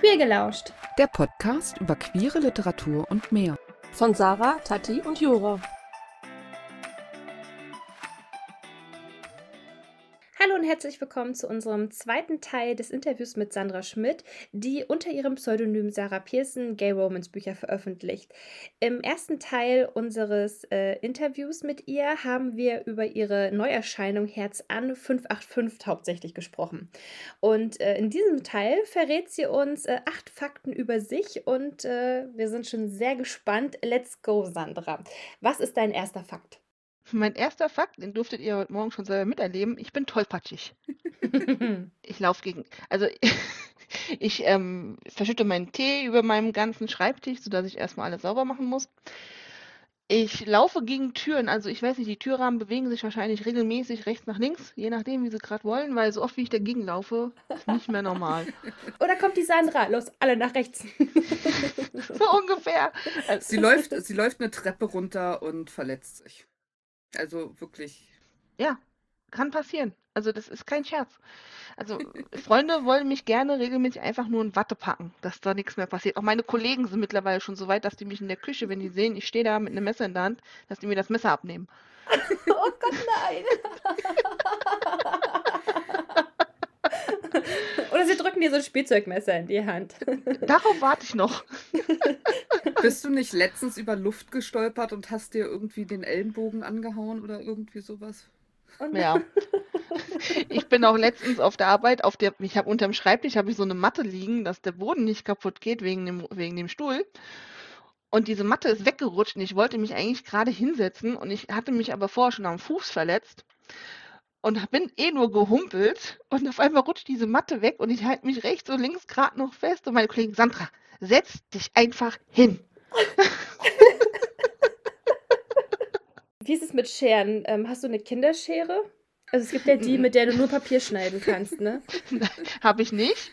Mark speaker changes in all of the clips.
Speaker 1: Queer gelauscht.
Speaker 2: Der Podcast über queere Literatur und mehr.
Speaker 3: Von Sarah, Tati und Jura.
Speaker 1: Herzlich willkommen zu unserem zweiten Teil des Interviews mit Sandra Schmidt, die unter ihrem Pseudonym Sarah Pearson Gay Romance Bücher veröffentlicht. Im ersten Teil unseres äh, Interviews mit ihr haben wir über ihre Neuerscheinung Herz an 585 hauptsächlich gesprochen. Und äh, in diesem Teil verrät sie uns äh, acht Fakten über sich und äh, wir sind schon sehr gespannt. Let's go, Sandra. Was ist dein erster Fakt?
Speaker 4: Mein erster Fakt, den durftet ihr heute Morgen schon selber miterleben. Ich bin tollpatschig. ich laufe gegen. Also, ich ähm, verschütte meinen Tee über meinem ganzen Schreibtisch, sodass ich erstmal alles sauber machen muss. Ich laufe gegen Türen, also ich weiß nicht, die Türrahmen bewegen sich wahrscheinlich regelmäßig rechts nach links, je nachdem, wie sie gerade wollen, weil so oft wie ich dagegen laufe, ist nicht mehr normal.
Speaker 1: Oder kommt die Sandra? Los, alle nach rechts.
Speaker 4: so ungefähr.
Speaker 2: Also, sie, läuft, sie läuft eine Treppe runter und verletzt sich. Also wirklich.
Speaker 4: Ja, kann passieren. Also das ist kein Scherz. Also Freunde wollen mich gerne regelmäßig einfach nur in Watte packen, dass da nichts mehr passiert. Auch meine Kollegen sind mittlerweile schon so weit, dass die mich in der Küche, wenn die sehen, ich stehe da mit einem Messer in der Hand, dass die mir das Messer abnehmen.
Speaker 1: oh Gott, nein. Drücken dir so ein Spielzeugmesser in die Hand.
Speaker 4: Darauf warte ich noch.
Speaker 2: Bist du nicht letztens über Luft gestolpert und hast dir irgendwie den Ellenbogen angehauen oder irgendwie sowas?
Speaker 4: Und ja. Ich bin auch letztens auf der Arbeit, auf der, ich habe unterm Schreibtisch habe ich so eine Matte liegen, dass der Boden nicht kaputt geht wegen dem, wegen dem Stuhl. Und diese Matte ist weggerutscht und ich wollte mich eigentlich gerade hinsetzen und ich hatte mich aber vorher schon am Fuß verletzt und bin eh nur gehumpelt und auf einmal rutscht diese Matte weg und ich halte mich rechts und links gerade noch fest und meine Kollegin Sandra, setz dich einfach hin.
Speaker 1: Wie ist es mit Scheren? Ähm, hast du eine Kinderschere? Also es gibt ja die, mit der du nur Papier schneiden kannst, ne?
Speaker 4: habe ich nicht.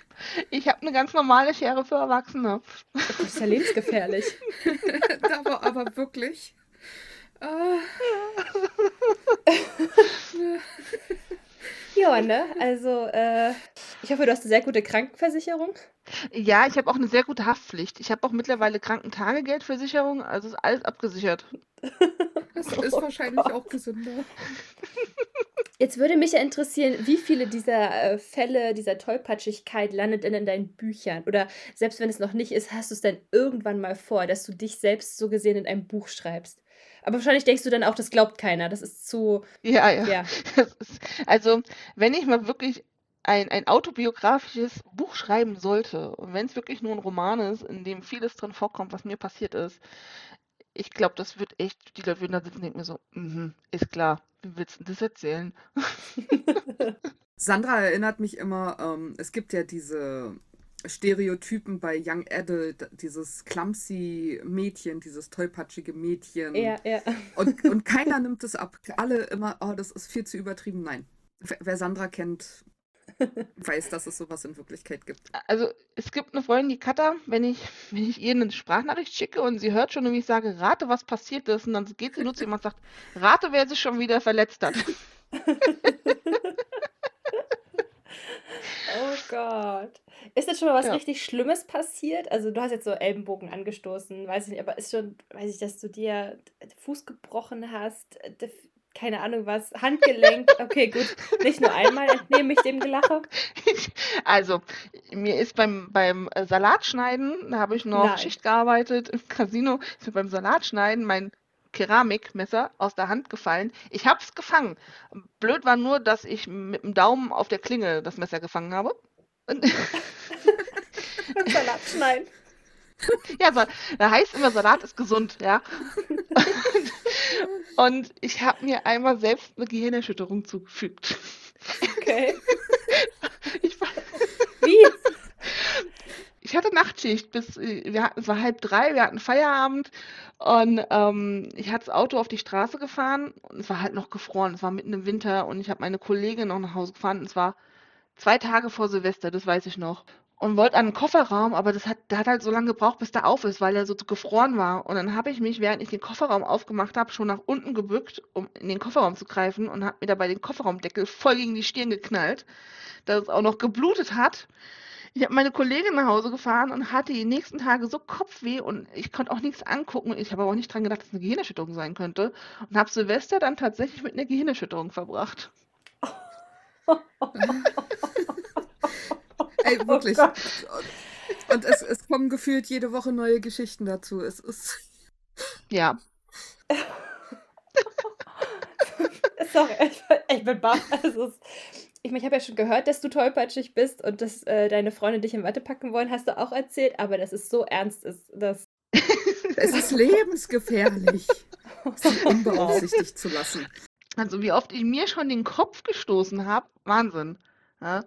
Speaker 4: Ich habe eine ganz normale Schere für Erwachsene.
Speaker 1: Das ist ja lebensgefährlich.
Speaker 2: aber, aber wirklich. Uh.
Speaker 1: ja, ne? Also, äh, ich hoffe, du hast eine sehr gute Krankenversicherung.
Speaker 4: Ja, ich habe auch eine sehr gute Haftpflicht. Ich habe auch mittlerweile Krankentagegeldversicherung, also ist alles abgesichert.
Speaker 2: Das ist oh wahrscheinlich Gott. auch gesünder.
Speaker 1: Jetzt würde mich ja interessieren, wie viele dieser äh, Fälle, dieser Tollpatschigkeit landet denn in deinen Büchern? Oder selbst wenn es noch nicht ist, hast du es dann irgendwann mal vor, dass du dich selbst so gesehen in einem Buch schreibst? Aber wahrscheinlich denkst du dann auch, das glaubt keiner. Das ist zu.
Speaker 4: Ja, ja. ja. Ist, also, wenn ich mal wirklich ein, ein autobiografisches Buch schreiben sollte, und wenn es wirklich nur ein Roman ist, in dem vieles drin vorkommt, was mir passiert ist, ich glaube, das wird echt, die Leute würden da sitzen und denken mir so, mm ist klar, wie willst du das erzählen?
Speaker 2: Sandra erinnert mich immer, ähm, es gibt ja diese Stereotypen bei Young Adult, dieses clumsy Mädchen, dieses tollpatschige Mädchen.
Speaker 1: Ja, ja.
Speaker 2: Und, und keiner nimmt es ab. Alle immer, oh, das ist viel zu übertrieben. Nein. Wer Sandra kennt, weiß, dass es sowas in Wirklichkeit gibt.
Speaker 4: Also es gibt eine Freundin, die Katha, wenn ich, wenn ich ihr eine Sprachnachricht schicke und sie hört schon, wie ich sage, rate, was passiert ist, und dann geht sie nur zu jemand und sagt, rate, wer sich schon wieder verletzt hat.
Speaker 1: oh Gott. Ist jetzt schon mal was ja. richtig Schlimmes passiert? Also du hast jetzt so Ellenbogen angestoßen, weiß ich nicht, aber ist schon, weiß ich, dass du dir Fuß gebrochen hast, keine Ahnung was, Handgelenk. Okay, gut, nicht nur einmal entnehme ich dem Gelache.
Speaker 4: Also, mir ist beim, beim Salatschneiden, da habe ich noch Nein. Schicht gearbeitet im Casino, ist mir beim Salatschneiden mein Keramikmesser aus der Hand gefallen. Ich habe es gefangen. Blöd war nur, dass ich mit dem Daumen auf der Klinge das Messer gefangen habe.
Speaker 1: Salat schneiden.
Speaker 4: Ja, da heißt immer, Salat ist gesund, ja. Und ich habe mir einmal selbst eine Gehirnerschütterung zugefügt.
Speaker 1: Okay.
Speaker 4: Ich
Speaker 1: Wie?
Speaker 4: Ich hatte Nachtschicht bis, wir hatten, es war halb drei, wir hatten Feierabend und ähm, ich hatte das Auto auf die Straße gefahren und es war halt noch gefroren, es war mitten im Winter und ich habe meine Kollegin noch nach Hause gefahren und es war zwei Tage vor Silvester, das weiß ich noch und wollte an den Kofferraum, aber das hat, der hat halt so lange gebraucht, bis der auf ist, weil er so gefroren war. Und dann habe ich mich, während ich den Kofferraum aufgemacht habe, schon nach unten gebückt, um in den Kofferraum zu greifen und habe mir dabei den Kofferraumdeckel voll gegen die Stirn geknallt, dass es auch noch geblutet hat. Ich habe meine Kollegin nach Hause gefahren und hatte die nächsten Tage so Kopfweh und ich konnte auch nichts angucken. Ich habe aber auch nicht dran gedacht, dass es eine Gehirnerschütterung sein könnte und habe Silvester dann tatsächlich mit einer Gehirnerschütterung verbracht.
Speaker 2: Ey,
Speaker 1: Oh
Speaker 2: wirklich.
Speaker 1: Gott.
Speaker 2: und und es, es kommen gefühlt jede Woche neue Geschichten dazu. Es ist.
Speaker 4: Ja,
Speaker 1: Sorry, ich, ich bin baff. Also, ich meine, ich habe ja schon gehört, dass du tollpatschig bist und dass äh, deine Freunde dich in Watte packen wollen, hast du auch erzählt, aber dass es so ernst ist, dass.
Speaker 2: Es ist lebensgefährlich, sie unbeaufsichtigt zu lassen.
Speaker 4: also wie oft ich mir schon den Kopf gestoßen habe, Wahnsinn. Ja?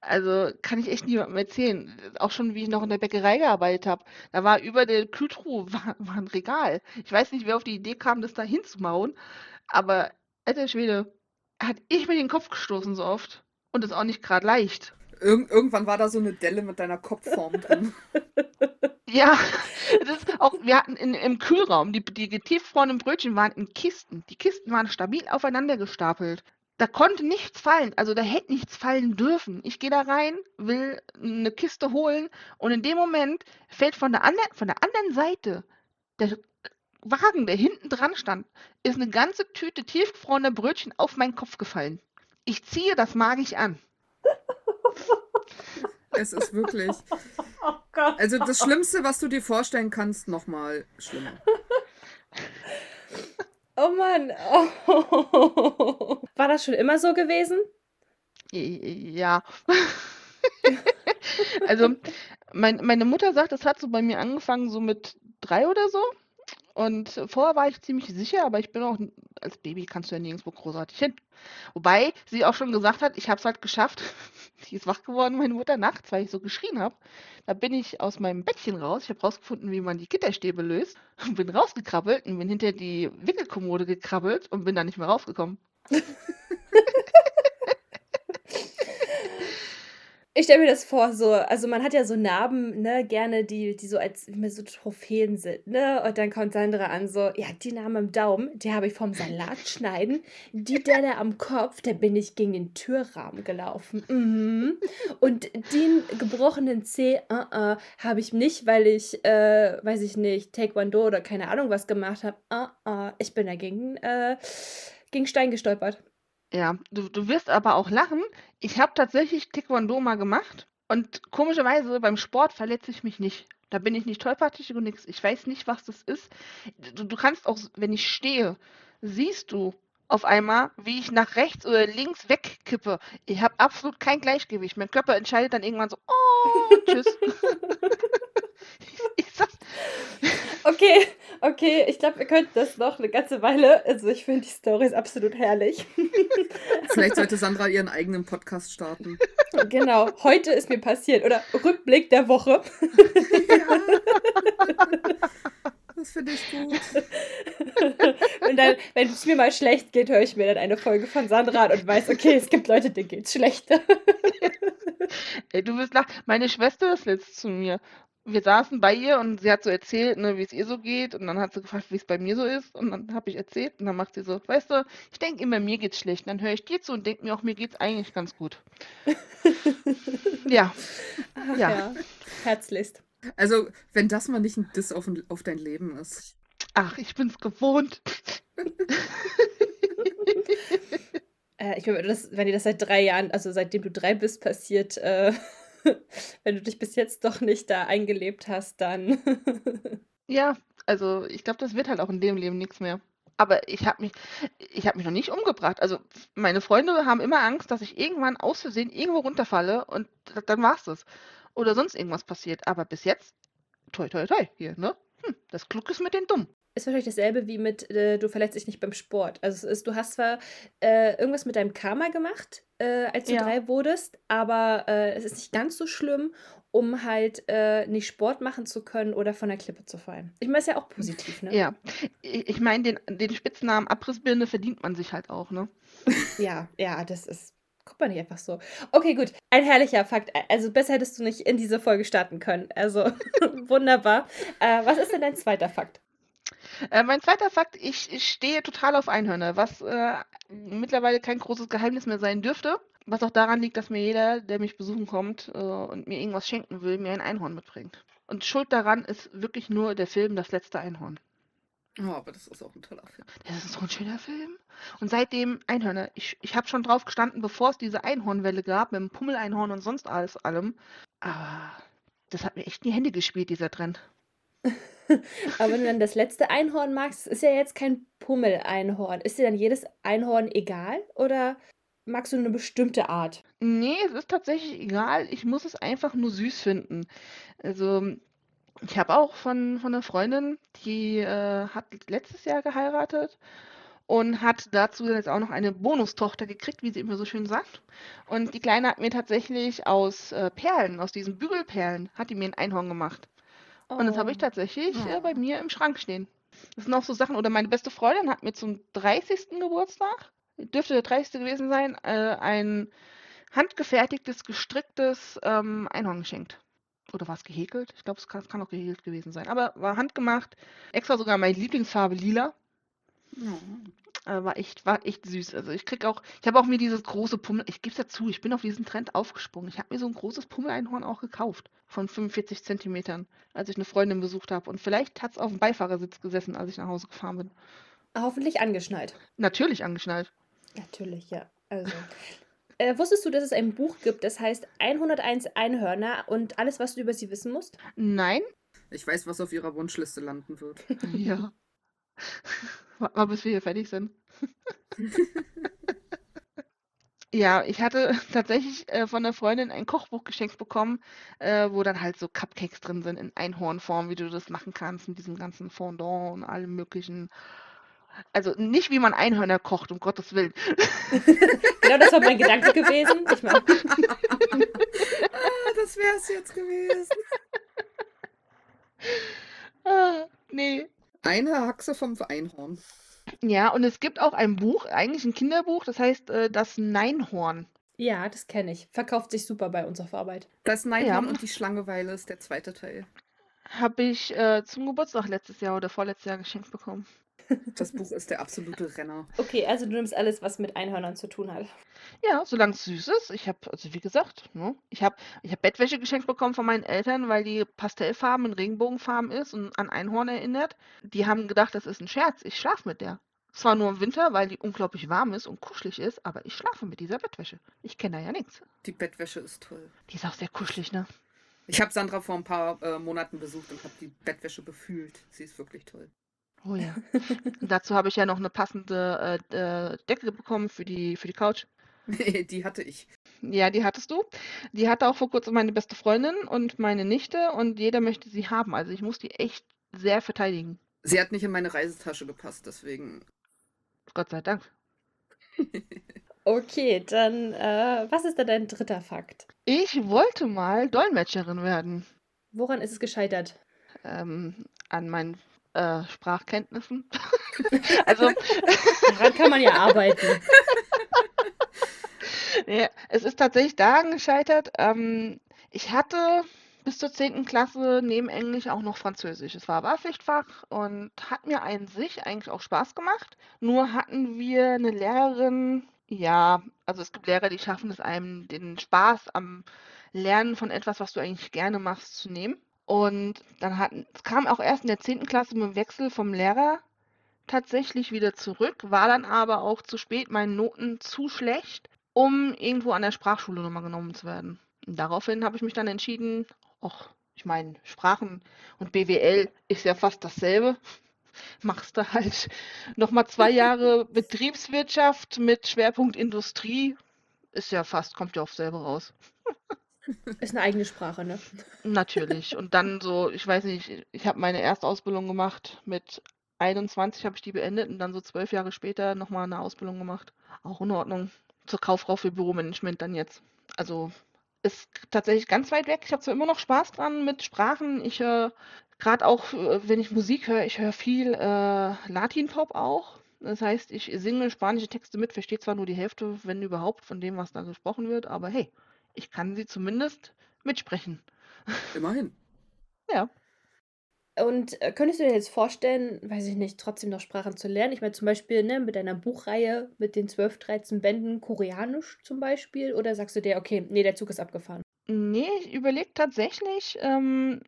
Speaker 4: Also kann ich echt niemandem erzählen. Auch schon, wie ich noch in der Bäckerei gearbeitet habe. Da war über der Kühltruhe war, war ein Regal. Ich weiß nicht, wer auf die Idee kam, das da hinzumauen, aber alter Schwede, hat ich mir den Kopf gestoßen so oft. Und das auch nicht gerade leicht.
Speaker 2: Irg irgendwann war da so eine Delle mit deiner Kopfform drin.
Speaker 4: Ja, das ist auch, wir hatten in, im Kühlraum, die, die getiefgefrorenen Brötchen waren in Kisten. Die Kisten waren stabil aufeinander gestapelt. Da konnte nichts fallen, also da hätte nichts fallen dürfen. Ich gehe da rein, will eine Kiste holen und in dem Moment fällt von der anderen, von der anderen Seite der Wagen, der hinten dran stand, ist eine ganze Tüte tiefgefrorener Brötchen auf meinen Kopf gefallen. Ich ziehe das magisch an.
Speaker 2: Es ist wirklich.
Speaker 1: Oh Gott.
Speaker 2: Also das Schlimmste, was du dir vorstellen kannst, nochmal schlimmer.
Speaker 1: Oh Mann. Oh. War das schon immer so gewesen?
Speaker 4: Ja. Also, mein, meine Mutter sagt, das hat so bei mir angefangen, so mit drei oder so. Und vorher war ich ziemlich sicher, aber ich bin auch, als Baby kannst du ja nirgendwo großartig hin. Wobei sie auch schon gesagt hat, ich habe es halt geschafft. Die ist wach geworden, meine Mutter, nachts, weil ich so geschrien habe. Da bin ich aus meinem Bettchen raus. Ich habe rausgefunden, wie man die Gitterstäbe löst. Und bin rausgekrabbelt und bin hinter die Wickelkommode gekrabbelt und bin da nicht mehr rausgekommen.
Speaker 1: Ich stelle mir das vor, so, also man hat ja so Narben, ne, gerne, die, die so als immer so Trophäen sind, ne? Und dann kommt Sandra an, so, ja, die Narben im Daumen, die habe ich vom Salat schneiden. Die der da am Kopf, da bin ich gegen den Türrahmen gelaufen. Mhm. Und den gebrochenen Zeh, uh -uh, habe ich nicht, weil ich, äh, weiß ich nicht, Taekwondo oder keine Ahnung was gemacht habe. Uh -uh. Ich bin dagegen, äh, gegen Stein gestolpert.
Speaker 4: Ja, du, du wirst aber auch lachen. Ich habe tatsächlich Taekwondo mal gemacht und komischerweise beim Sport verletze ich mich nicht. Da bin ich nicht tollpatschig und nix. Ich weiß nicht, was das ist. Du, du kannst auch, wenn ich stehe, siehst du auf einmal, wie ich nach rechts oder links wegkippe. Ich habe absolut kein Gleichgewicht. Mein Körper entscheidet dann irgendwann so, oh, tschüss.
Speaker 1: Okay, okay, ich glaube, wir könnten das noch eine ganze Weile. Also ich finde die Story ist absolut herrlich.
Speaker 2: Vielleicht sollte Sandra ihren eigenen Podcast starten.
Speaker 1: genau, heute ist mir passiert. Oder Rückblick der Woche.
Speaker 2: Das finde ich gut.
Speaker 1: Und dann, wenn es mir mal schlecht geht, höre ich mir dann eine Folge von Sandra an und weiß, okay, es gibt Leute, denen geht's schlechter.
Speaker 4: Ey, du wirst lachen. Meine Schwester ist letzt zu mir. Wir saßen bei ihr und sie hat so erzählt, ne, wie es ihr so geht. Und dann hat sie gefragt, wie es bei mir so ist. Und dann habe ich erzählt. Und dann macht sie so, weißt du, ich denke immer, mir geht's schlecht. Und dann höre ich dir zu und denke mir auch, mir geht's eigentlich ganz gut. ja,
Speaker 1: Ach,
Speaker 4: Ja.
Speaker 1: Herzlichst.
Speaker 2: Also, wenn das mal nicht ein Diss auf, auf dein Leben ist.
Speaker 4: ach, ich bin's gewohnt.
Speaker 1: Äh, ich meine, das, wenn dir das seit drei Jahren, also seitdem du drei bist, passiert, äh, wenn du dich bis jetzt doch nicht da eingelebt hast, dann.
Speaker 4: Ja, also ich glaube, das wird halt auch in dem Leben nichts mehr. Aber ich habe mich, ich habe mich noch nicht umgebracht. Also meine Freunde haben immer Angst, dass ich irgendwann aus Versehen irgendwo runterfalle und dann war's das. Oder sonst irgendwas passiert. Aber bis jetzt, toi toi toi, hier, ne? Hm, das Glück ist mit den Dummen.
Speaker 1: ist wahrscheinlich dasselbe wie mit, äh, du verletzt dich nicht beim Sport. Also es ist, du hast zwar äh, irgendwas mit deinem Karma gemacht, äh, als du
Speaker 4: Ja.
Speaker 1: drei wurdest, aber äh, es ist nicht ganz so schlimm, um halt äh, nicht Sport machen zu können oder von der Klippe zu fallen. Ich meine, ist ja auch positiv, ne?
Speaker 4: Ja, ich, ich meine, den, den Spitznamen Abrissbirne verdient man sich halt auch, ne?
Speaker 1: Ja, ja, das ist. Guck mal nicht einfach so. Okay, gut. Ein herrlicher Fakt. Also besser hättest du nicht in diese Folge starten können. Also wunderbar. Äh, was ist denn dein zweiter Fakt?
Speaker 4: Äh, mein zweiter Fakt, ich, ich stehe total auf Einhörner, was äh, mittlerweile kein großes Geheimnis mehr sein dürfte. Was auch daran liegt, dass mir jeder, der mich besuchen kommt äh, und mir irgendwas schenken will, mir ein Einhorn mitbringt. Und schuld daran ist wirklich nur der Film Das letzte Einhorn.
Speaker 2: Oh, aber das ist auch ein toller Film.
Speaker 4: Das ist so ein schöner Film. Und seitdem Einhörner. Ich, ich habe schon drauf gestanden, bevor es diese Einhornwelle gab, mit dem Pummeleinhorn und sonst alles allem. Aber das hat mir echt in die Hände gespielt, dieser Trend.
Speaker 1: Aber wenn du dann das letzte Einhorn magst, ist ja jetzt kein Pummeleinhorn. Ist dir dann jedes Einhorn egal oder magst du eine bestimmte Art?
Speaker 4: Nee, es ist tatsächlich egal. Ich muss es einfach nur süß finden. Also, ich habe auch von, von einer Freundin, die äh, hat letztes Jahr geheiratet und hat dazu jetzt auch noch eine Bonustochter gekriegt, wie sie immer so schön sagt. Und die Kleine hat mir tatsächlich aus äh, Perlen, aus diesen Bügelperlen, hat die mir ein Einhorn gemacht. Und das habe ich
Speaker 1: Oh.
Speaker 4: tatsächlich äh,
Speaker 2: Oh.
Speaker 4: bei mir im Schrank stehen. Das sind auch so Sachen, oder meine beste Freundin hat mir zum 30. Geburtstag, dürfte der 30. gewesen sein, äh, ein handgefertigtes, gestricktes ähm, Einhorn geschenkt. Oder war es gehäkelt? Ich glaube, es kann, es kann auch gehäkelt gewesen sein. Aber war handgemacht. Extra sogar meine Lieblingsfarbe lila.
Speaker 2: Oh.
Speaker 4: Äh, war echt, war echt süß. Also ich krieg auch, ich habe auch mir dieses große Pummel, ich gebe es ja zu, ich bin auf diesen Trend aufgesprungen. Ich habe mir so ein großes Pummeleinhorn auch gekauft. Von 45 Zentimetern, als ich eine Freundin besucht habe. Und vielleicht hat es auf dem Beifahrersitz gesessen, als ich nach Hause gefahren bin.
Speaker 1: Hoffentlich angeschnallt.
Speaker 4: Natürlich angeschnallt.
Speaker 1: Natürlich, ja. Also. Äh, wusstest du, dass es ein Buch gibt, das heißt 101 Einhörner und alles, was du über sie wissen musst?
Speaker 4: Nein?
Speaker 2: Ich weiß, was auf ihrer Wunschliste landen wird.
Speaker 4: Ja. Warte mal, bis wir hier fertig sind. Ja, ich hatte tatsächlich äh, von der Freundin ein Kochbuch geschenkt bekommen, äh, wo dann halt so Cupcakes drin sind in Einhornform, wie du das machen kannst mit diesem ganzen Fondant und allem möglichen. Also nicht, wie man Einhörner kocht, um Gottes Willen.
Speaker 1: Genau, das war mein Gedanke gewesen. Ich mein,
Speaker 2: ah, das wäre es jetzt gewesen.
Speaker 4: Ah, nee.
Speaker 2: Eine Haxe vom Einhorn.
Speaker 4: Ja, und es gibt auch ein Buch, eigentlich ein Kinderbuch, das heißt äh, Das Neinhorn.
Speaker 1: ja, das kenne ich. Verkauft sich super bei uns auf Arbeit.
Speaker 2: Das Neinhorn
Speaker 4: Ja.
Speaker 2: und die Schlangeweile ist der zweite Teil.
Speaker 4: Habe ich äh, zum Geburtstag letztes Jahr oder vorletztes Jahr geschenkt bekommen.
Speaker 2: Das Buch ist der absolute Renner.
Speaker 1: Okay, also du nimmst alles, was mit Einhörnern zu tun hat.
Speaker 4: Ja, solange es süß ist. Ich habe, also wie gesagt, ne, ich habe ich hab Bettwäsche geschenkt bekommen von meinen Eltern, weil die Pastellfarben in Regenbogenfarben ist und an Einhorn erinnert. Die haben gedacht, das ist ein Scherz. Ich schlafe mit der. Zwar nur im Winter, weil die unglaublich warm ist und kuschelig ist, aber ich schlafe mit dieser Bettwäsche. Ich kenne da ja nichts.
Speaker 2: Die Bettwäsche ist toll.
Speaker 4: Die ist auch sehr kuschelig, ne?
Speaker 2: Ich habe Sandra vor ein paar äh, Monaten besucht und habe die Bettwäsche befühlt. Sie ist wirklich toll.
Speaker 4: Oh ja. Dazu habe ich ja noch eine passende äh, äh, Decke bekommen für die, für die Couch.
Speaker 2: die hatte ich.
Speaker 4: Ja, die hattest du. Die hatte auch vor kurzem meine beste Freundin und meine Nichte und jeder möchte sie haben. Also ich muss die echt sehr verteidigen.
Speaker 2: Sie hat nicht in meine Reisetasche gepasst, deswegen.
Speaker 4: Gott sei Dank.
Speaker 1: Okay, dann, äh, was ist da dein dritter Fakt?
Speaker 4: Ich wollte mal Dolmetscherin werden.
Speaker 1: Woran ist es gescheitert?
Speaker 4: Ähm, an meinen äh, Sprachkenntnissen. also,
Speaker 1: Daran kann man ja arbeiten.
Speaker 4: ja, es ist tatsächlich daran gescheitert. Ähm, ich hatte bis zur 10. Klasse neben Englisch auch noch Französisch. Es war Wahlpflichtfach und hat mir an sich eigentlich auch Spaß gemacht. Nur hatten wir eine Lehrerin, ja, also es gibt Lehrer, die schaffen es einem, den Spaß am Lernen von etwas, was du eigentlich gerne machst, zu nehmen. Und dann hatten, es kam auch erst in der 10. Klasse mit dem Wechsel vom Lehrer tatsächlich wieder zurück, war dann aber auch zu spät, meinen Noten zu schlecht, um irgendwo an der Sprachschule nochmal genommen zu werden. Und daraufhin habe ich mich dann entschieden, ach, ich meine, Sprachen und BWL ist ja fast dasselbe. Machst du halt nochmal zwei Jahre Betriebswirtschaft mit Schwerpunkt Industrie. Ist ja fast, kommt ja auf selber raus.
Speaker 1: Ist eine eigene Sprache, ne?
Speaker 4: Natürlich. Und dann so, ich weiß nicht, ich habe meine Erstausbildung gemacht. Mit 21 habe ich die beendet und dann so zwölf Jahre später nochmal eine Ausbildung gemacht. Auch in Ordnung. Zur Kauffrau für Büromanagement dann jetzt. Also ist tatsächlich ganz weit weg. Ich habe zwar immer noch Spaß dran mit Sprachen. Ich höre gerade auch, äh, wenn ich Musik höre, ich höre viel äh, Latin-Pop auch. Das heißt, ich singe spanische Texte mit, verstehe zwar nur die Hälfte, wenn überhaupt, von dem, was da gesprochen wird, aber hey, ich kann sie zumindest mitsprechen.
Speaker 2: Immerhin.
Speaker 4: Ja.
Speaker 1: Und äh, könntest du dir jetzt vorstellen, weiß ich nicht, trotzdem noch Sprachen zu lernen? Ich meine, zum Beispiel ne, mit deiner Buchreihe mit den 12, 13 Bänden Koreanisch zum Beispiel? Oder sagst du dir, okay, nee, der Zug ist abgefahren?
Speaker 4: Nee, ich überlege tatsächlich, ähm,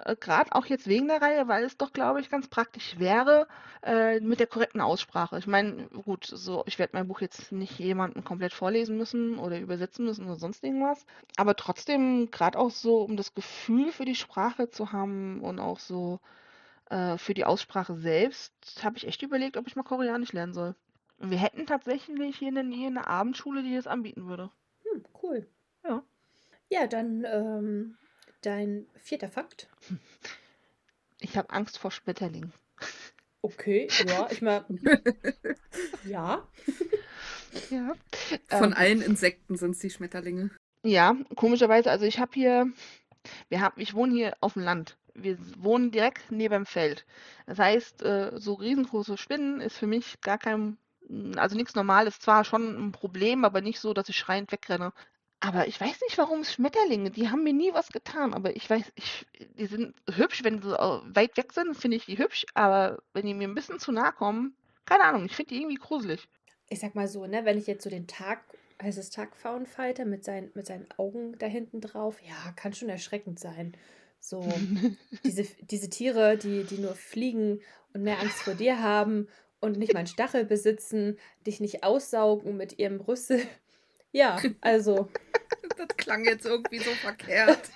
Speaker 4: äh, gerade auch jetzt wegen der Reihe, weil es doch, glaube ich, ganz praktisch wäre äh, mit der korrekten Aussprache. Ich meine, gut, so ich werde mein Buch jetzt nicht jemandem komplett vorlesen müssen oder übersetzen müssen oder sonst irgendwas, aber trotzdem gerade auch so, um das Gefühl für die Sprache zu haben und auch so äh, für die Aussprache selbst, habe ich echt überlegt, ob ich mal Koreanisch lernen soll. Und wir hätten tatsächlich hier in der Nähe eine Abendschule, die das anbieten würde.
Speaker 1: Hm, cool.
Speaker 4: Ja.
Speaker 1: Ja, dann ähm, dein vierter Fakt.
Speaker 4: Ich habe Angst vor Schmetterlingen.
Speaker 1: Okay, ja, ich meine, ja.
Speaker 4: Ja.
Speaker 2: Von
Speaker 4: Ähm,
Speaker 2: allen Insekten sind es die Schmetterlinge.
Speaker 4: ja, komischerweise, also ich habe hier, wir haben, ich wohne hier auf dem Land. Wir wohnen direkt neben dem Feld. Das heißt, äh, so riesengroße Spinnen ist für mich gar kein, also nichts Normales. Zwar schon ein Problem, aber nicht so, dass ich schreiend wegrenne. Aber ich weiß nicht, warum Schmetterlinge, die haben mir nie was getan. Aber ich weiß, ich, die sind hübsch, wenn sie weit weg sind, finde ich die hübsch. Aber wenn die mir ein bisschen zu nahe kommen, keine Ahnung, ich finde die irgendwie gruselig.
Speaker 1: Ich sag mal so, ne, wenn ich jetzt so den Tag, heißt es Tagfaunfighter mit seinen, mit seinen Augen da hinten drauf, ja, kann schon erschreckend sein. So, diese, diese Tiere, die, die nur fliegen und mehr Angst vor dir haben und nicht mal einen Stachel besitzen, dich nicht aussaugen mit ihrem Rüssel. Ja, also.
Speaker 2: Das klang jetzt irgendwie so verkehrt.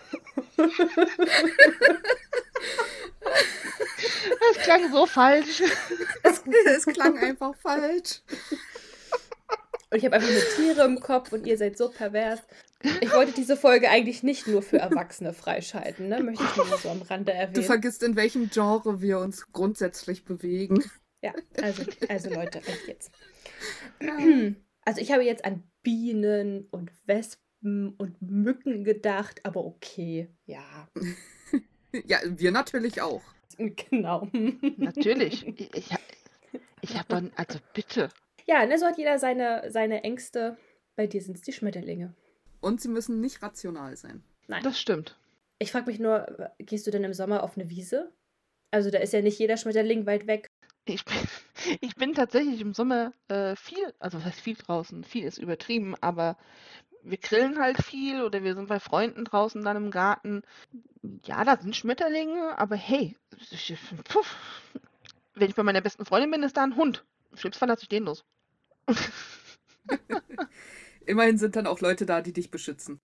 Speaker 4: Das klang so falsch.
Speaker 2: Es, es klang einfach falsch.
Speaker 1: Und ich habe einfach nur Tiere im Kopf und ihr seid so pervers. Ich wollte diese Folge eigentlich nicht nur für Erwachsene freischalten, ne? Möchte ich nur mal so am Rande
Speaker 2: Du
Speaker 1: erwähnen.
Speaker 2: vergisst, in welchem Genre wir uns grundsätzlich bewegen.
Speaker 1: Ja, also, also Leute, echt jetzt. Also ich habe jetzt an Bienen und Wespen und Mücken gedacht, aber okay, ja,
Speaker 2: Ja, wir natürlich auch.
Speaker 1: genau.
Speaker 4: Natürlich. Ich, ich, hab- ich habe dann, also bitte.
Speaker 1: Ja, ne, so hat jeder seine, seine Ängste. Bei dir sind es die Schmetterlinge.
Speaker 2: Und sie müssen nicht rational sein.
Speaker 1: Nein.
Speaker 4: Das stimmt.
Speaker 1: Ich frage mich nur, gehst du denn im Sommer auf eine Wiese? Also da ist ja nicht jeder Schmetterling weit weg.
Speaker 4: Ich bin, ich bin tatsächlich im Sommer äh, viel, also was heißt viel draußen, viel ist übertrieben, aber wir grillen halt viel oder wir sind bei Freunden draußen dann im Garten. Ja, da sind Schmetterlinge, aber hey, puff, wenn ich bei meiner besten Freundin bin, ist da ein Hund. Im schlimmsten Fall lasse ich den los.
Speaker 2: Immerhin sind dann auch Leute da, die dich beschützen.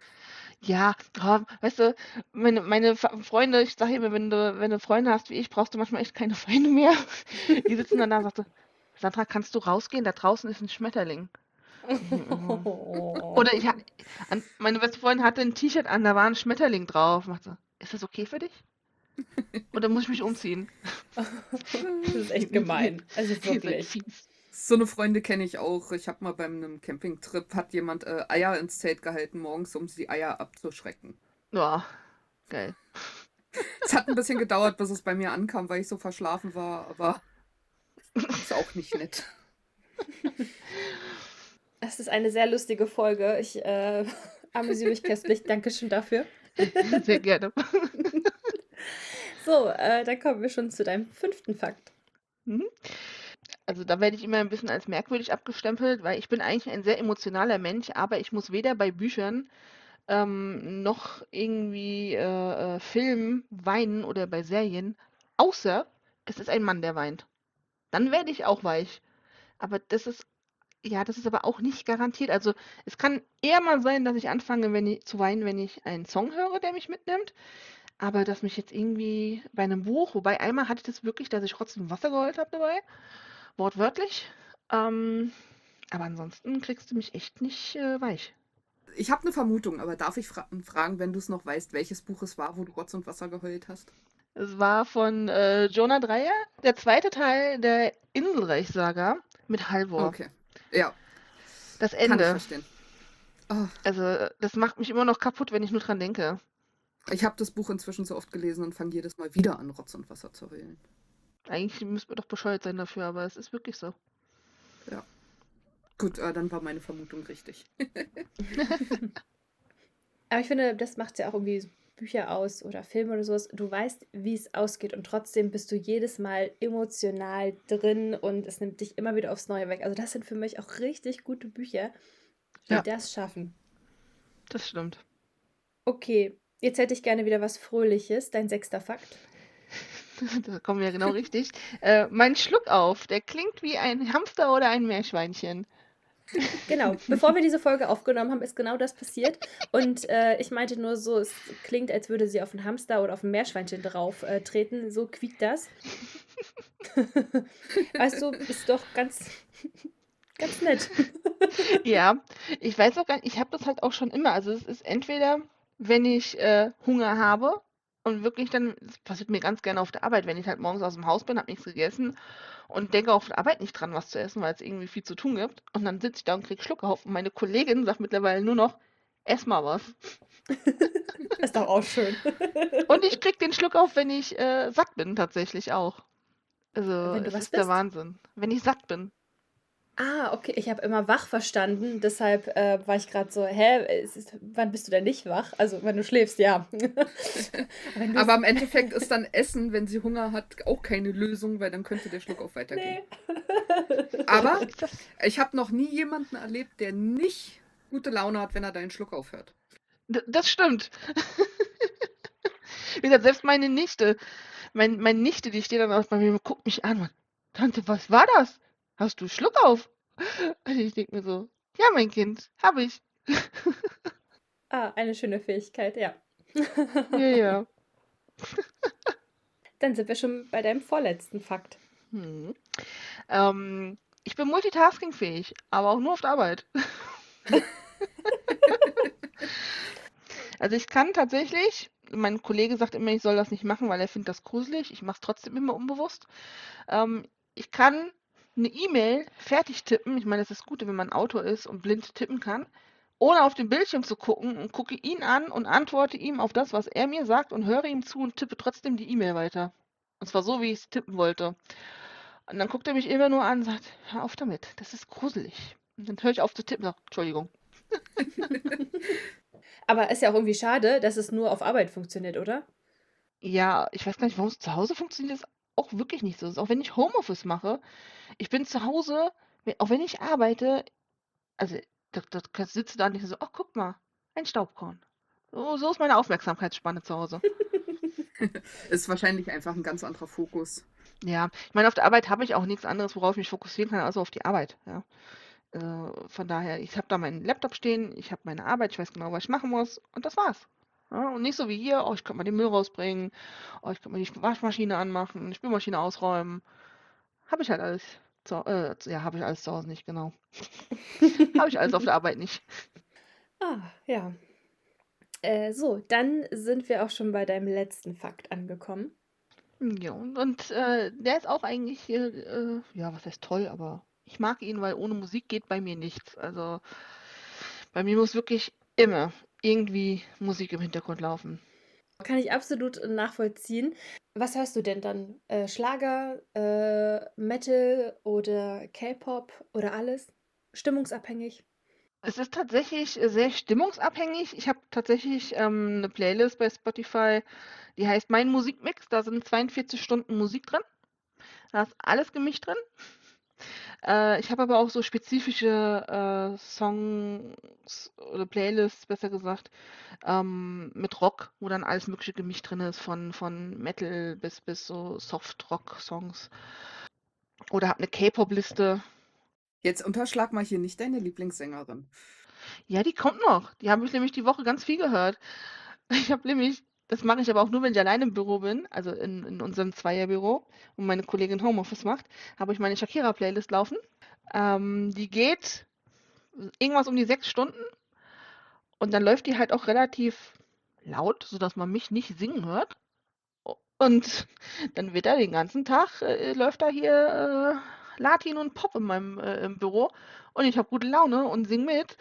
Speaker 4: Ja, oh, weißt du, meine, meine Freunde, ich sage immer, wenn du, wenn du Freunde hast wie ich, brauchst du manchmal echt keine Freunde mehr. Die sitzen dann da und sagten, Sandra, kannst du rausgehen? Da draußen ist ein Schmetterling. Oder ich meine beste Freundin hatte ein T-Shirt an, da war ein Schmetterling drauf. Macht so, ist das okay für dich? Oder muss ich mich umziehen?
Speaker 1: Das ist echt gemein. Also wirklich.
Speaker 2: So eine Freunde kenne ich auch. Ich habe mal bei einem Campingtrip, hat jemand äh, Eier ins Zelt gehalten morgens, um die Eier abzuschrecken.
Speaker 4: Ja, geil.
Speaker 2: Es hat ein bisschen gedauert, bis es bei mir ankam, weil ich so verschlafen war, aber ist auch nicht nett.
Speaker 1: Das ist eine sehr lustige Folge. Ich äh, amüsiere mich köstlich. Dankeschön dafür.
Speaker 4: Sehr gerne.
Speaker 1: So, äh, dann kommen wir schon zu deinem fünften Fakt.
Speaker 4: Mhm. Also da werde ich immer ein bisschen als merkwürdig abgestempelt, weil ich bin eigentlich ein sehr emotionaler Mensch, aber ich muss weder bei Büchern ähm, noch irgendwie äh, äh, Filmen weinen oder bei Serien, außer es ist ein Mann, der weint. Dann werde ich auch weich. Aber das ist, ja, das ist aber auch nicht garantiert. Also es kann eher mal sein, dass ich anfange, wenn ich, zu weinen, wenn ich einen Song höre, der mich mitnimmt. Aber dass mich jetzt irgendwie bei einem Buch, wobei einmal hatte ich das wirklich, dass ich trotzdem Wasser geheult habe dabei, wortwörtlich. Ähm, aber ansonsten kriegst du mich echt nicht äh, weich.
Speaker 2: Ich habe eine Vermutung, aber darf ich fra fragen, wenn du es noch weißt, welches Buch es war, wo du Rotz und Wasser geheult hast?
Speaker 4: Es war von äh, Jonah Dreyer, der zweite Teil der Inselreich-Saga mit Halvor.
Speaker 2: Okay. Ja,
Speaker 4: Das
Speaker 2: kann ich
Speaker 4: Ende.
Speaker 2: verstehen. Oh,
Speaker 4: Also, das macht mich immer noch kaputt, wenn ich nur dran denke.
Speaker 2: ich habe das Buch inzwischen so oft gelesen und fange jedes Mal wieder an, Rotz und Wasser zu heulen.
Speaker 4: Eigentlich müsste man doch bescheuert sein dafür, aber es ist wirklich so.
Speaker 2: Gut, äh, dann war meine Vermutung richtig.
Speaker 1: Aber ich finde, das macht es ja auch irgendwie Bücher aus oder Filme oder sowas. Du weißt, wie es ausgeht und trotzdem bist du jedes Mal emotional drin und es nimmt dich immer wieder aufs Neue weg. Also das sind für mich auch richtig gute Bücher, die
Speaker 4: Ja.
Speaker 1: das schaffen.
Speaker 4: Das stimmt.
Speaker 1: Okay, jetzt hätte ich gerne wieder was Fröhliches. Dein sechster Fakt.
Speaker 4: Da kommen wir genau richtig. Äh, mein Schluckauf, der klingt wie ein Hamster oder ein Meerschweinchen.
Speaker 1: Genau, bevor wir diese Folge aufgenommen haben, ist genau das passiert. Und äh, ich meinte nur so, es klingt, als würde sie auf einen Hamster oder auf ein Meerschweinchen drauf äh, treten. So quiekt das. weißt du, ist doch ganz, ganz nett.
Speaker 4: Ja, ich weiß auch gar nicht, ich habe das halt auch schon immer. Also es ist entweder, wenn ich äh, Hunger habe und wirklich dann, das passiert mir ganz gerne auf der Arbeit, wenn ich halt morgens aus dem Haus bin, habe nichts gegessen und denke auf der Arbeit nicht dran, was zu essen, weil es irgendwie viel zu tun gibt. Und dann sitze ich da und krieg Schluckauf und meine Kollegin sagt mittlerweile nur noch, ess mal was.
Speaker 1: ist doch auch schön.
Speaker 4: Und ich krieg den Schluckauf, wenn ich äh, satt bin, tatsächlich auch. Also,
Speaker 1: was
Speaker 4: ist der
Speaker 1: bist?
Speaker 4: Wahnsinn. Wenn ich satt bin.
Speaker 1: Ah, okay, ich habe immer wach verstanden, deshalb äh, war ich gerade so, hä, ist, wann bist du denn nicht wach? Also, wenn du schläfst, ja. wenn du
Speaker 2: Aber im Endeffekt ist dann Essen, wenn sie Hunger hat, auch keine Lösung, weil dann könnte der Schluckauf weitergehen.
Speaker 1: nee.
Speaker 2: Aber ich habe noch nie jemanden erlebt, der nicht gute Laune hat, wenn er deinen Schluck aufhört.
Speaker 4: D- Das stimmt. Wie gesagt, selbst meine Nichte, mein, meine Nichte, die steht dann auch bei mir und guckt mich an. und, Tante, was war das? Hast du Schluck auf? Und ich denke mir so, ja, mein Kind, habe ich.
Speaker 1: Ah, eine schöne Fähigkeit, ja.
Speaker 4: Ja, ja.
Speaker 1: Dann sind wir schon bei deinem vorletzten Fakt.
Speaker 4: Hm. Ähm, ich bin multitaskingfähig, aber auch nur auf der Arbeit. Also ich kann tatsächlich, mein Kollege sagt immer, ich soll das nicht machen, weil er findet das gruselig. Ich mache es trotzdem immer unbewusst. Ähm, ich kann eine E-Mail fertig tippen. Ich meine, das ist gut, wenn man Autor ist und blind tippen kann, ohne auf den Bildschirm zu gucken und gucke ihn an und antworte ihm auf das, was er mir sagt und höre ihm zu und tippe trotzdem die E-Mail weiter. Und zwar so, wie ich es tippen wollte. Und dann guckt er mich immer nur an und sagt, hör auf damit, das ist gruselig. Und dann höre ich auf zu tippen sage, Entschuldigung.
Speaker 1: Aber ist ja auch irgendwie schade, dass es nur auf Arbeit funktioniert, oder?
Speaker 4: Ja, ich weiß gar nicht, warum es zu Hause funktioniert, das auch wirklich nicht so. Auch wenn ich Homeoffice mache, ich bin zu Hause, auch wenn ich arbeite, also da, da da sitze da nicht so, ach guck mal, ein Staubkorn. So, so ist meine Aufmerksamkeitsspanne zu Hause.
Speaker 2: Ist wahrscheinlich einfach ein ganz anderer Fokus.
Speaker 4: Ja, ich meine, auf der Arbeit habe ich auch nichts anderes, worauf ich mich fokussieren kann, außer auf die Arbeit. Ja. Äh, von daher, ich habe da meinen Laptop stehen, ich habe meine Arbeit, ich weiß genau, was ich machen muss und das war's. Ja, und nicht so wie hier, oh, ich könnte mal den Müll rausbringen, oh, ich könnte mal die Waschmaschine anmachen, die Spülmaschine ausräumen. Habe ich halt alles. Zu, äh, ja, habe ich alles zu Hause nicht, genau. habe ich alles auf der Arbeit nicht.
Speaker 1: Ah, ja. Äh, so, dann sind wir auch schon bei deinem letzten Fakt angekommen.
Speaker 4: Ja, und, und äh, der ist auch eigentlich, äh, ja, was heißt toll, aber ich mag ihn, weil ohne Musik geht bei mir nichts. Also bei mir muss wirklich immer irgendwie Musik im Hintergrund laufen.
Speaker 1: Kann ich absolut nachvollziehen. Was hörst du denn dann? Äh, Schlager, äh, Metal oder K-Pop oder alles? Stimmungsabhängig?
Speaker 4: Es ist tatsächlich sehr stimmungsabhängig. Ich habe tatsächlich ähm, eine Playlist bei Spotify, die heißt Mein Musikmix. Da sind 42 Stunden Musik drin. Da ist alles gemischt drin. Äh, ich habe aber auch so spezifische äh, Songs oder Playlists, besser gesagt, ähm, mit Rock, wo dann alles Mögliche gemischt drin ist, von, von Metal bis, bis so Soft-Rock-Songs. Oder habe eine K-Pop-Liste.
Speaker 2: Jetzt unterschlag mal hier nicht deine Lieblingssängerin.
Speaker 4: Ja, die kommt noch. Die habe ich nämlich die Woche ganz viel gehört. Ich habe nämlich, das mache ich aber auch nur, wenn ich alleine im Büro bin, also in, in unserem Zweierbüro und meine Kollegin Homeoffice macht, habe ich meine Shakira-Playlist laufen. Ähm, die geht irgendwas um die sechs Stunden und dann läuft die halt auch relativ laut, sodass man mich nicht singen hört. Und dann wird da den ganzen Tag, äh, läuft da hier äh, Latin und Pop in meinem äh, Büro und ich habe gute Laune und sing mit.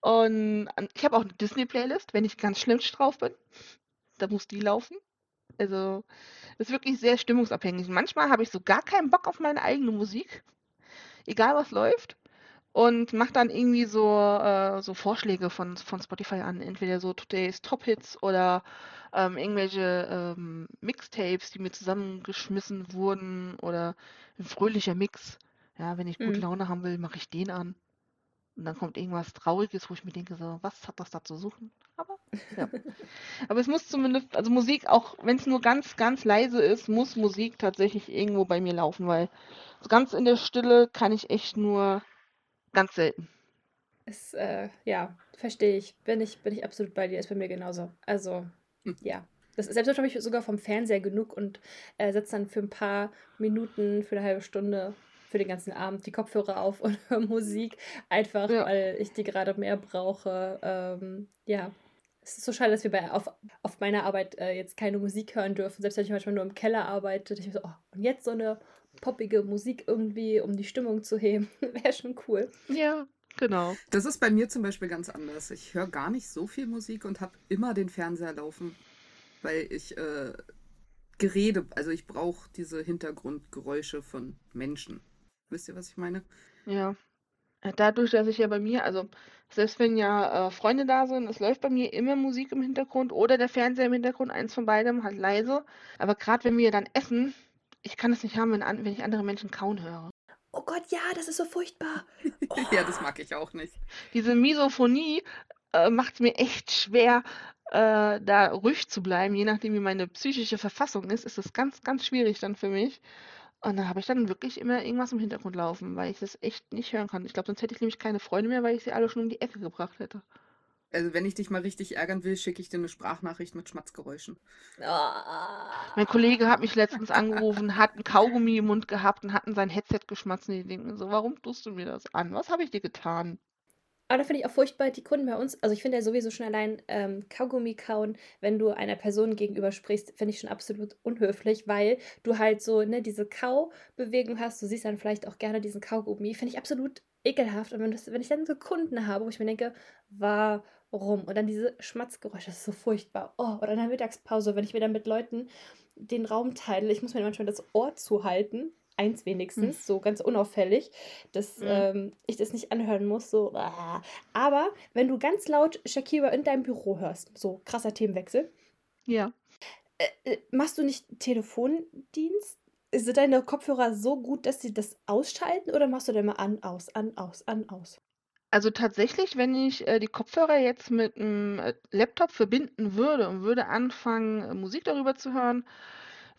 Speaker 4: Und ich habe auch eine Disney-Playlist, wenn ich ganz schlimm drauf bin. Da muss die laufen. Also, das ist wirklich sehr stimmungsabhängig. Manchmal habe ich so gar keinen Bock auf meine eigene Musik, egal was läuft. und mache dann irgendwie so, äh, so Vorschläge von, von Spotify an. Entweder so Today's Top Hits oder ähm, irgendwelche ähm, Mixtapes, die mir zusammengeschmissen wurden oder ein fröhlicher Mix. Ja, wenn ich gute
Speaker 1: Mhm.
Speaker 4: Laune haben will, mache ich den an. Und dann kommt irgendwas Trauriges, wo ich mir denke, so, was hat das da zu suchen? Aber, ja. Aber es muss zumindest, also Musik, auch wenn es nur ganz, ganz leise ist, muss Musik tatsächlich irgendwo bei mir laufen, weil so ganz in der Stille kann ich echt nur ganz selten.
Speaker 1: Ist, äh, ja, verstehe ich. Bin ich. bin ich absolut bei dir. Ist bei mir genauso. Also,
Speaker 2: Hm.
Speaker 1: ja. Das ist, selbst habe ich sogar vom Fernseher genug und äh, setze dann für ein paar Minuten, für eine halbe Stunde, für den ganzen Abend die Kopfhörer auf und höre Musik. Einfach,
Speaker 4: Ja.
Speaker 1: weil ich die gerade mehr brauche. Ähm, ja. Es ist so schade, dass wir bei, auf, auf meiner Arbeit äh, jetzt keine Musik hören dürfen. Selbst wenn ich manchmal nur im Keller arbeite. Ich so, oh, und jetzt so eine poppige Musik irgendwie, um die Stimmung zu heben. Wäre schon cool.
Speaker 4: Ja, genau.
Speaker 2: Das ist bei mir zum Beispiel ganz anders. Ich höre gar nicht so viel Musik und habe immer den Fernseher laufen, weil ich äh, Gerede, also ich brauche diese Hintergrundgeräusche von Menschen. Wisst ihr, was ich meine?
Speaker 4: Ja. Äh, Dadurch, dass ich ja bei mir, also selbst wenn ja äh, Freunde da sind, es läuft bei mir immer Musik im Hintergrund oder der Fernseher im Hintergrund, eins von beidem, halt leise. Aber gerade wenn wir dann essen, ich kann es nicht haben, wenn, an, wenn ich andere Menschen kauen höre.
Speaker 1: Oh Gott, ja, das ist so furchtbar.
Speaker 2: ja, das mag ich auch nicht.
Speaker 4: Diese Misophonie äh, macht es mir echt schwer, äh, da ruhig zu bleiben. Je nachdem, wie meine psychische Verfassung ist, ist es ganz, ganz schwierig dann für mich. Und da habe ich dann wirklich immer irgendwas im Hintergrund laufen, weil ich das echt nicht hören kann. Ich glaube, sonst hätte ich nämlich keine Freunde mehr, weil ich sie alle schon um die Ecke gebracht hätte.
Speaker 2: Also wenn ich dich mal richtig ärgern will, schicke ich dir eine Sprachnachricht mit Schmatzgeräuschen.
Speaker 1: Ah.
Speaker 4: Mein Kollege hat mich letztens angerufen, hat ein Kaugummi im Mund gehabt und hat in sein Headset geschmatzt. Und ich denke mir so, warum tust du mir das an? Was habe ich dir getan?
Speaker 1: Aber da finde ich auch furchtbar, die Kunden bei uns, also ich finde ja sowieso schon allein ähm, Kaugummi kauen, wenn du einer Person gegenüber sprichst, finde ich schon absolut unhöflich, weil du halt so, ne, diese Kaubewegung hast, du siehst dann vielleicht auch gerne diesen Kaugummi, finde ich absolut ekelhaft. Und wenn, das, wenn ich dann so Kunden habe, wo ich mir denke, warum? Und dann diese Schmatzgeräusche, das ist so furchtbar. Oh, oder in der Mittagspause, wenn ich mir dann mit Leuten den Raum teile, ich muss mir manchmal das Ohr zuhalten, eins wenigstens, so ganz unauffällig, dass
Speaker 4: Mhm.
Speaker 1: ähm, ich das nicht anhören muss. So. ah. Aber wenn du ganz laut Shakira in deinem Büro hörst, so krasser Themenwechsel,
Speaker 4: Ja.
Speaker 1: äh, machst du nicht Telefondienst? Sind deine Kopfhörer so gut, dass sie das ausschalten oder machst du dann mal an, aus, an, aus, an, aus?
Speaker 4: Also tatsächlich, wenn ich äh, die Kopfhörer jetzt mit einem äh, Laptop verbinden würde und würde anfangen, äh, Musik darüber zu hören,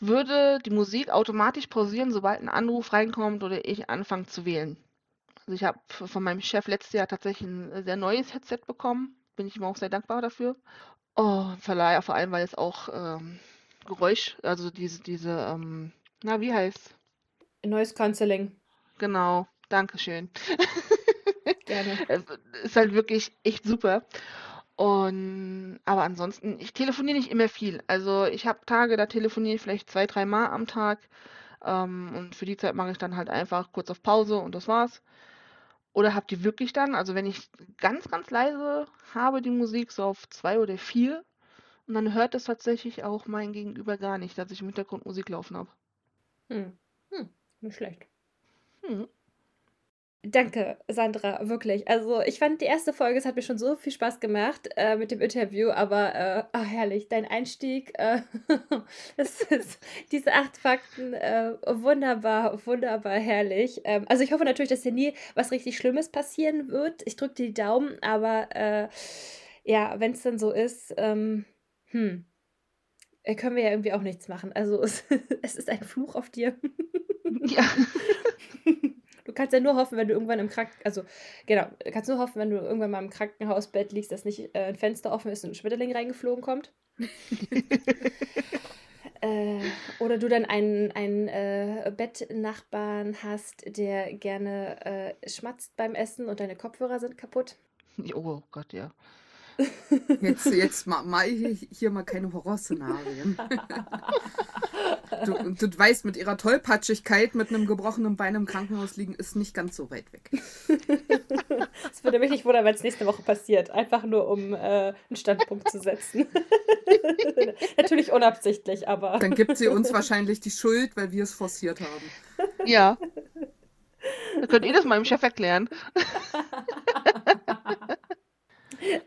Speaker 4: würde die Musik automatisch pausieren, sobald ein Anruf reinkommt oder ich anfange zu wählen. Also ich habe von meinem Chef letztes Jahr tatsächlich ein sehr neues Headset bekommen. Bin ich ihm auch sehr dankbar dafür. Oh, Verleih, vor allem, weil es auch ähm, Geräusch, also diese, diese, ähm, na, wie heißt?
Speaker 1: Neues Counseling.
Speaker 4: Genau, Dankeschön.
Speaker 1: Gerne.
Speaker 4: Es ist halt wirklich echt super. Und aber ansonsten, ich telefoniere nicht immer viel. Also ich habe Tage, da telefoniere ich vielleicht zwei, drei Mal am Tag. Ähm, und für die Zeit mache ich dann halt einfach kurz auf Pause und das war's. Oder habt ihr wirklich dann, also wenn ich ganz, ganz leise habe, die Musik so auf zwei oder vier, und dann hört es tatsächlich auch mein Gegenüber gar nicht, dass ich im Hintergrund Musik laufen habe.
Speaker 1: Hm. Hm. Nicht schlecht.
Speaker 4: Hm.
Speaker 1: Danke, Sandra, wirklich. Also, ich fand die erste Folge, es hat mir schon so viel Spaß gemacht äh, mit dem Interview, aber äh, ah, herrlich, dein Einstieg, äh, das ist, diese acht Fakten, äh, wunderbar, wunderbar herrlich. Ähm, also, ich hoffe natürlich, dass dir nie was richtig Schlimmes passieren wird. Ich drücke dir die Daumen, aber äh, ja, wenn es dann so ist, ähm, hm, äh, können wir ja irgendwie auch nichts machen. Also, es, es ist ein Fluch auf dir.
Speaker 4: Ja.
Speaker 1: Du kannst ja nur hoffen, wenn du irgendwann im Kranken... Also, genau, du kannst nur hoffen, wenn du irgendwann mal im Krankenhausbett liegst, dass nicht äh, ein Fenster offen ist und ein Schmetterling reingeflogen kommt. äh, oder du dann einen, einen äh, Bettnachbarn hast, der gerne äh, schmatzt beim Essen und deine Kopfhörer sind kaputt.
Speaker 4: Oh Gott, ja.
Speaker 2: Jetzt, jetzt mal, mal hier mal keine Horrorszenarien. Du, du weißt, mit ihrer Tollpatschigkeit mit einem gebrochenen Bein im Krankenhaus liegen, ist nicht ganz so weit weg.
Speaker 1: Es würde mich nicht wundern, wenn es nächste Woche passiert. Einfach nur, um äh, einen Standpunkt zu setzen. Natürlich unabsichtlich, aber.
Speaker 2: Dann gibt sie uns wahrscheinlich die Schuld, weil wir es forciert haben.
Speaker 4: Ja. Da könnt ihr das meinem Chef erklären.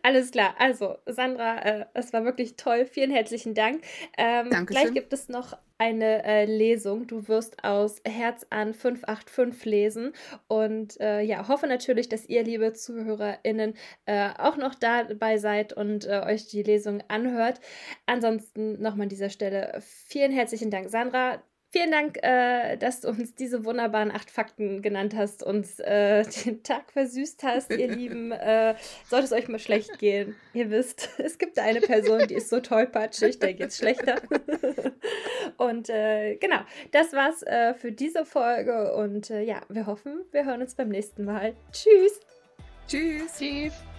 Speaker 1: Alles klar. Also, Sandra, äh, es war wirklich toll. Vielen herzlichen Dank. Ähm, gleich gibt es noch eine äh, Lesung. Du wirst aus Herz an 585 lesen. Und äh, ja, hoffe natürlich, dass ihr, liebe ZuhörerInnen, äh, auch noch dabei seid und äh, euch die Lesung anhört. Ansonsten nochmal an dieser Stelle vielen herzlichen Dank, Sandra. Vielen Dank, äh, dass du uns diese wunderbaren acht Fakten genannt hast, uns äh, den Tag versüßt hast, ihr Lieben. Äh, sollte es euch mal schlecht gehen, ihr wisst, es gibt eine Person, die ist so tollpatschig, der geht's schlechter. und äh, genau, das war's äh, für diese Folge und äh, ja, wir hoffen, wir hören uns beim nächsten Mal. Tschüss.
Speaker 2: Tschüss.
Speaker 4: Tschüss.